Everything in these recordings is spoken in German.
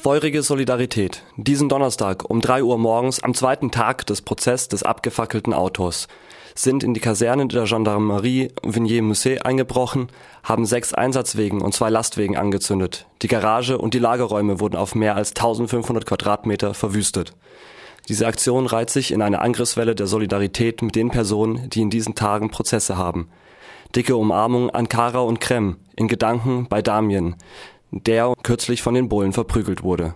Feurige Solidarität. Diesen Donnerstag um 3 Uhr morgens, am zweiten Tag des Prozesses des abgefackelten Autos, sind in die Kaserne der Gendarmerie Vigny-Musset eingebrochen, haben sechs Einsatzwegen und zwei Lastwegen angezündet. Die Garage und die Lagerräume wurden auf mehr als 1500 Quadratmeter verwüstet. Diese Aktion reiht sich in eine Angriffswelle der Solidarität mit den Personen, die in diesen Tagen Prozesse haben. Dicke Umarmung an Kara und Krem, in Gedanken bei Damien, der kürzlich von den Bullen verprügelt wurde.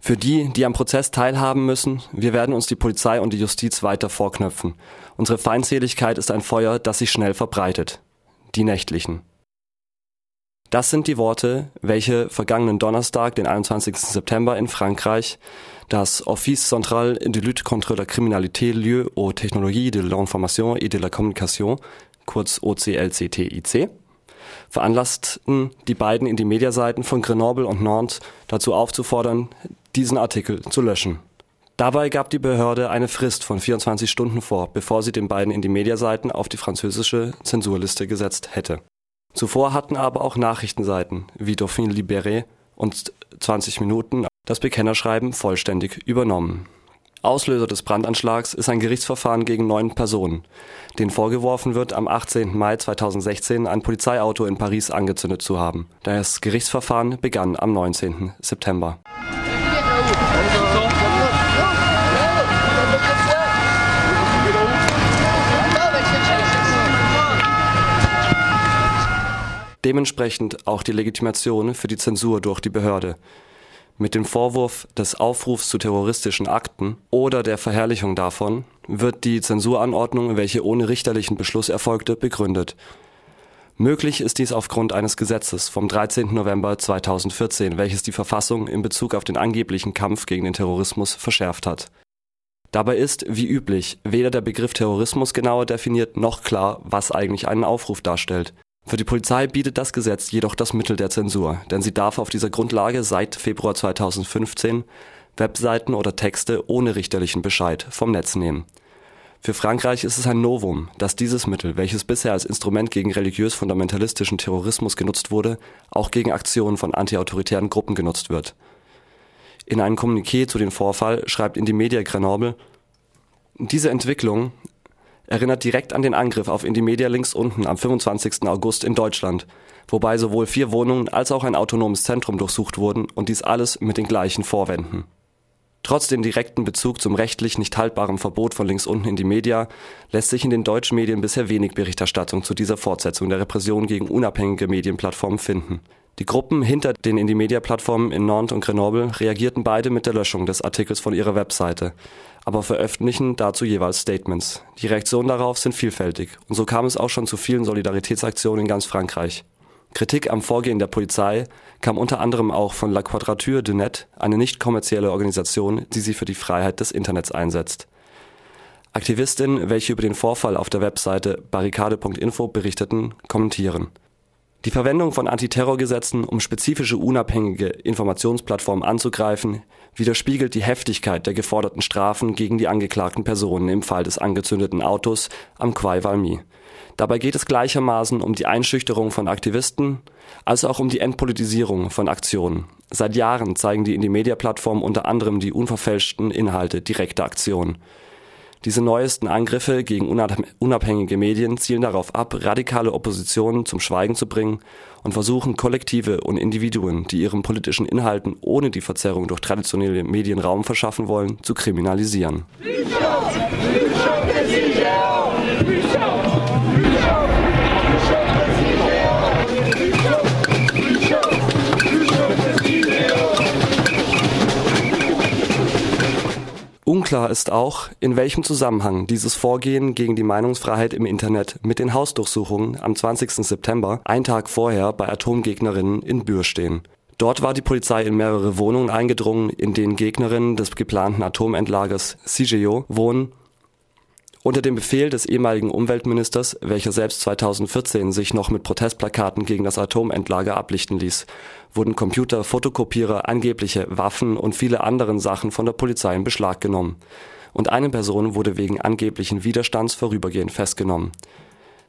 Für die, die am Prozess teilhaben müssen, wir werden uns die Polizei und die Justiz weiter vorknöpfen. Unsere Feindseligkeit ist ein Feuer, das sich schnell verbreitet. Die nächtlichen. Das sind die Worte, welche vergangenen Donnerstag, den 21. September in Frankreich, das Office Central de Lutte contre la Criminalité, Lieu aux Technologies de l'Information et de la Communication, kurz OCLCTIC, veranlassten die beiden in die Mediaseiten von Grenoble und Nantes dazu aufzufordern, diesen Artikel zu löschen. Dabei gab die Behörde eine Frist von 24 Stunden vor, bevor sie den beiden in die Mediaseiten auf die französische Zensurliste gesetzt hätte. Zuvor hatten aber auch Nachrichtenseiten wie Dauphine Libéré und 20 Minuten das Bekennerschreiben vollständig übernommen. Auslöser des Brandanschlags ist ein Gerichtsverfahren gegen neun Personen, denen vorgeworfen wird, am 18. Mai 2016 ein Polizeiauto in Paris angezündet zu haben. Das Gerichtsverfahren begann am 19. September. Dementsprechend auch die Legitimation für die Zensur durch die Behörde mit dem Vorwurf des Aufrufs zu terroristischen Akten oder der Verherrlichung davon wird die Zensuranordnung, welche ohne richterlichen Beschluss erfolgte, begründet. Möglich ist dies aufgrund eines Gesetzes vom 13. November 2014, welches die Verfassung in Bezug auf den angeblichen Kampf gegen den Terrorismus verschärft hat. Dabei ist, wie üblich, weder der Begriff Terrorismus genauer definiert noch klar, was eigentlich einen Aufruf darstellt. Für die Polizei bietet das Gesetz jedoch das Mittel der Zensur, denn sie darf auf dieser Grundlage seit Februar 2015 Webseiten oder Texte ohne richterlichen Bescheid vom Netz nehmen. Für Frankreich ist es ein Novum, dass dieses Mittel, welches bisher als Instrument gegen religiös-fundamentalistischen Terrorismus genutzt wurde, auch gegen Aktionen von antiautoritären Gruppen genutzt wird. In einem Kommuniqué zu dem Vorfall schreibt Indymedia Grenoble, diese Entwicklung erinnert direkt an den Angriff auf Indymedia links unten am 25. August in Deutschland, wobei sowohl vier Wohnungen als auch ein autonomes Zentrum durchsucht wurden und dies alles mit den gleichen Vorwänden. Trotz dem direkten Bezug zum rechtlich nicht haltbaren Verbot von links unten in die Media lässt sich in den deutschen Medien bisher wenig Berichterstattung zu dieser Fortsetzung der Repression gegen unabhängige Medienplattformen finden. Die Gruppen hinter den Indie-Media-Plattformen in Nantes und Grenoble reagierten beide mit der Löschung des Artikels von ihrer Webseite, aber veröffentlichen dazu jeweils Statements. Die Reaktionen darauf sind vielfältig und so kam es auch schon zu vielen Solidaritätsaktionen in ganz Frankreich. Kritik am Vorgehen der Polizei kam unter anderem auch von La Quadrature du Net, eine nicht kommerzielle Organisation, die sich für die Freiheit des Internets einsetzt. Aktivistinnen, welche über den Vorfall auf der Webseite barrikade.info berichteten, kommentieren die Verwendung von Antiterrorgesetzen, um spezifische unabhängige Informationsplattformen anzugreifen, widerspiegelt die Heftigkeit der geforderten Strafen gegen die angeklagten Personen im Fall des angezündeten Autos am Quai Valmy. Dabei geht es gleichermaßen um die Einschüchterung von Aktivisten als auch um die Entpolitisierung von Aktionen. Seit Jahren zeigen die Indie-Media-Plattformen unter anderem die unverfälschten Inhalte direkter Aktionen. Diese neuesten Angriffe gegen unabhängige Medien zielen darauf ab, radikale Oppositionen zum Schweigen zu bringen und versuchen Kollektive und Individuen, die ihren politischen Inhalten ohne die Verzerrung durch traditionelle Medien Raum verschaffen wollen, zu kriminalisieren. Unklar ist auch, in welchem Zusammenhang dieses Vorgehen gegen die Meinungsfreiheit im Internet mit den Hausdurchsuchungen am 20. September, ein Tag vorher, bei Atomgegnerinnen in Bühr stehen. Dort war die Polizei in mehrere Wohnungen eingedrungen, in denen Gegnerinnen des geplanten Atomentlagers CIGEO wohnen unter dem Befehl des ehemaligen Umweltministers, welcher selbst 2014 sich noch mit Protestplakaten gegen das Atomentlager ablichten ließ, wurden Computer, Fotokopierer, angebliche Waffen und viele andere Sachen von der Polizei in Beschlag genommen. Und eine Person wurde wegen angeblichen Widerstands vorübergehend festgenommen.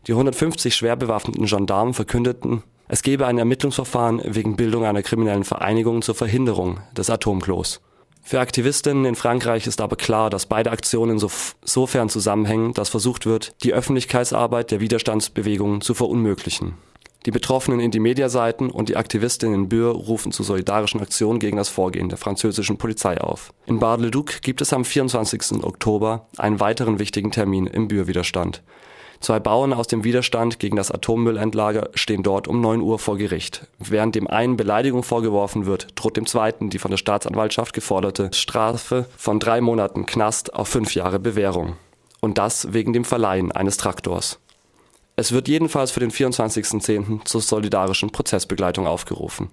Die 150 schwer bewaffneten Gendarmen verkündeten Es gebe ein Ermittlungsverfahren wegen Bildung einer kriminellen Vereinigung zur Verhinderung des Atomklos. Für Aktivistinnen in Frankreich ist aber klar, dass beide Aktionen sofern zusammenhängen, dass versucht wird, die Öffentlichkeitsarbeit der Widerstandsbewegung zu verunmöglichen. Die Betroffenen Indymedia-Seiten und die Aktivistinnen in Bure rufen zu solidarischen Aktionen gegen das Vorgehen der französischen Polizei auf. In Bar-le-Duc gibt es am 24. Oktober einen weiteren wichtigen Termin im Bure-Widerstand. Zwei Bauern aus dem Widerstand gegen das Atommüllendlager stehen dort um 9 Uhr vor Gericht. Während dem einen Beleidigung vorgeworfen wird, droht dem zweiten die von der Staatsanwaltschaft geforderte Strafe von drei Monaten Knast auf fünf Jahre Bewährung. Und das wegen dem Verleihen eines Traktors. Es wird jedenfalls für den 24.10. zur solidarischen Prozessbegleitung aufgerufen.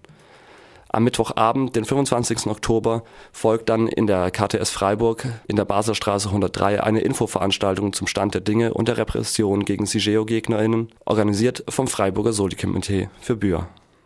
Am Mittwochabend, den 25. Oktober, folgt dann in der KTS Freiburg in der Baselstraße 103 eine Infoveranstaltung zum Stand der Dinge und der Repression gegen CIGEO-GegnerInnen, organisiert vom Freiburger Soli-Komitee für Bühr.